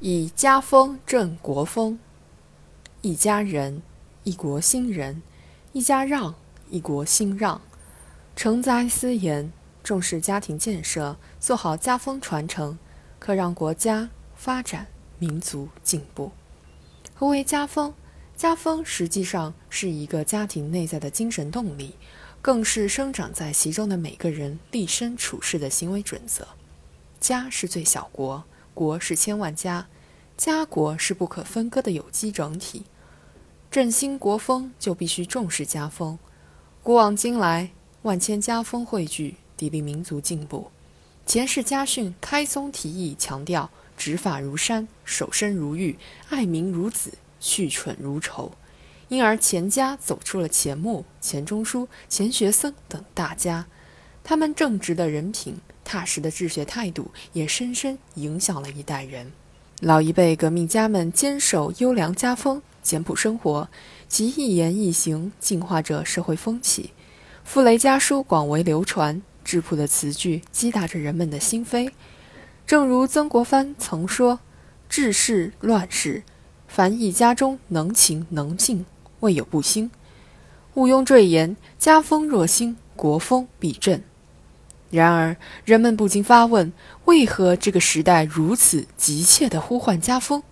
以家风正国风，一家人，一国兴仁；一家让，一国兴让。承灾思言，重视家庭建设，做好家风传承，可让国家发展、民族进步。何为家风？家风实际上是一个家庭内在的精神动力，更是生长在其中的每个人立身处世的行为准则。家是最小国。国是千万家，家国是不可分割的有机整体。振兴国风就必须重视家风。古往今来，万千家风汇聚，砥砺民族进步。前世家训开宗提义强调执法如山，守身如玉，爱民如子，恤蠢如仇。因而钱家走出了钱穆、钱钟书、钱学森等大家，他们正直的人品。踏实的治学态度也深深影响了一代人。老一辈革命家们坚守优良家风、简朴生活，其一言一行净化着社会风气。傅雷家书广为流传，质朴的词句击打着人们的心扉。正如曾国藩曾说：“治世乱世，凡一家中能勤能静，未有不兴。毋庸赘言，家风若兴，国风必振。”然而，人们不禁发问：为何这个时代如此急切地呼唤家风？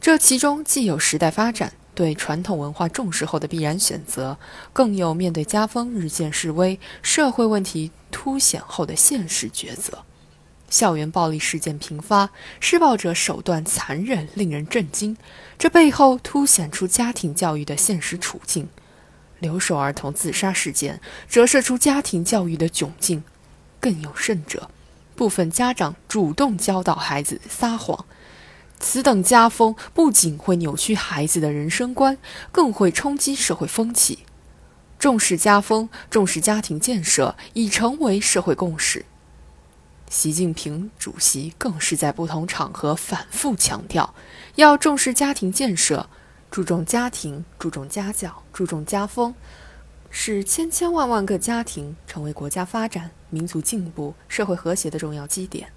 这其中既有时代发展对传统文化重视后的必然选择，更有面对家风日渐式微、社会问题凸显后的现实抉择。校园暴力事件频发，施暴者手段残忍，令人震惊。这背后凸显出家庭教育的现实处境。留守儿童自杀事件折射出家庭教育的窘境。更有甚者，部分家长主动教导孩子撒谎，此等家风不仅会扭曲孩子的人生观，更会冲击社会风气。重视家风，重视家庭建设，已成为社会共识。习近平主席更是在不同场合反复强调，要重视家庭建设，注重家庭，注重家教，注重家风。使千千万万个家庭成为国家发展、民族进步、社会和谐的重要基点。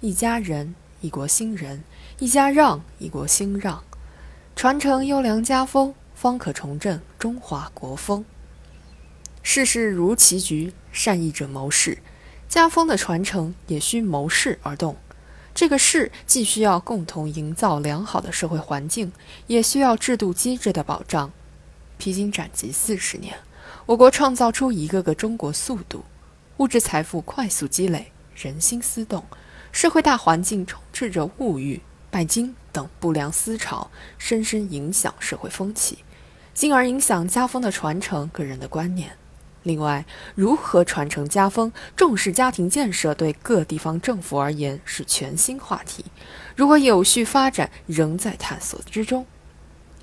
一家人，一国兴仁；一家让，一国兴让。传承优良家风，方可重振中华国风。世事如棋局，善意者谋事。家风的传承也需谋事而动。这个事既需要共同营造良好的社会环境，也需要制度机制的保障。披荆斩棘四十年。我国创造出一个个中国速度，物质财富快速积累，人心思动，社会大环境充斥着物欲、拜金等不良思潮，深深影响社会风气，进而影响家风的传承、个人的观念。另外，如何传承家风、重视家庭建设，对各地方政府而言是全新话题。如何有序发展，仍在探索之中。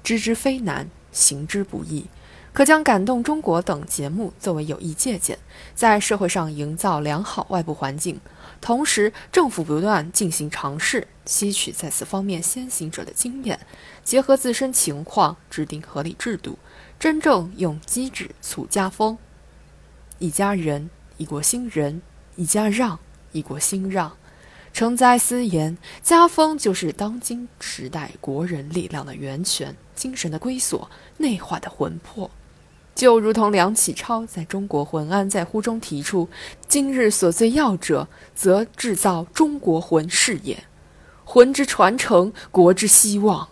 知之非难，行之不易。可将感动中国等节目作为有益借鉴，在社会上营造良好外部环境。同时，政府不断进行尝试，吸取在此方面先行者的经验，结合自身情况制定合理制度，真正用机制促家风。一家人，一国兴仁；一家让，一国兴让。承灾思言，家风就是当今时代国人力量的源泉，精神的归所，内化的魂魄。就如同梁启超在中国魂安在乎中提出：“今日所最要者，则制造中国魂是也。魂之传承，国之希望。”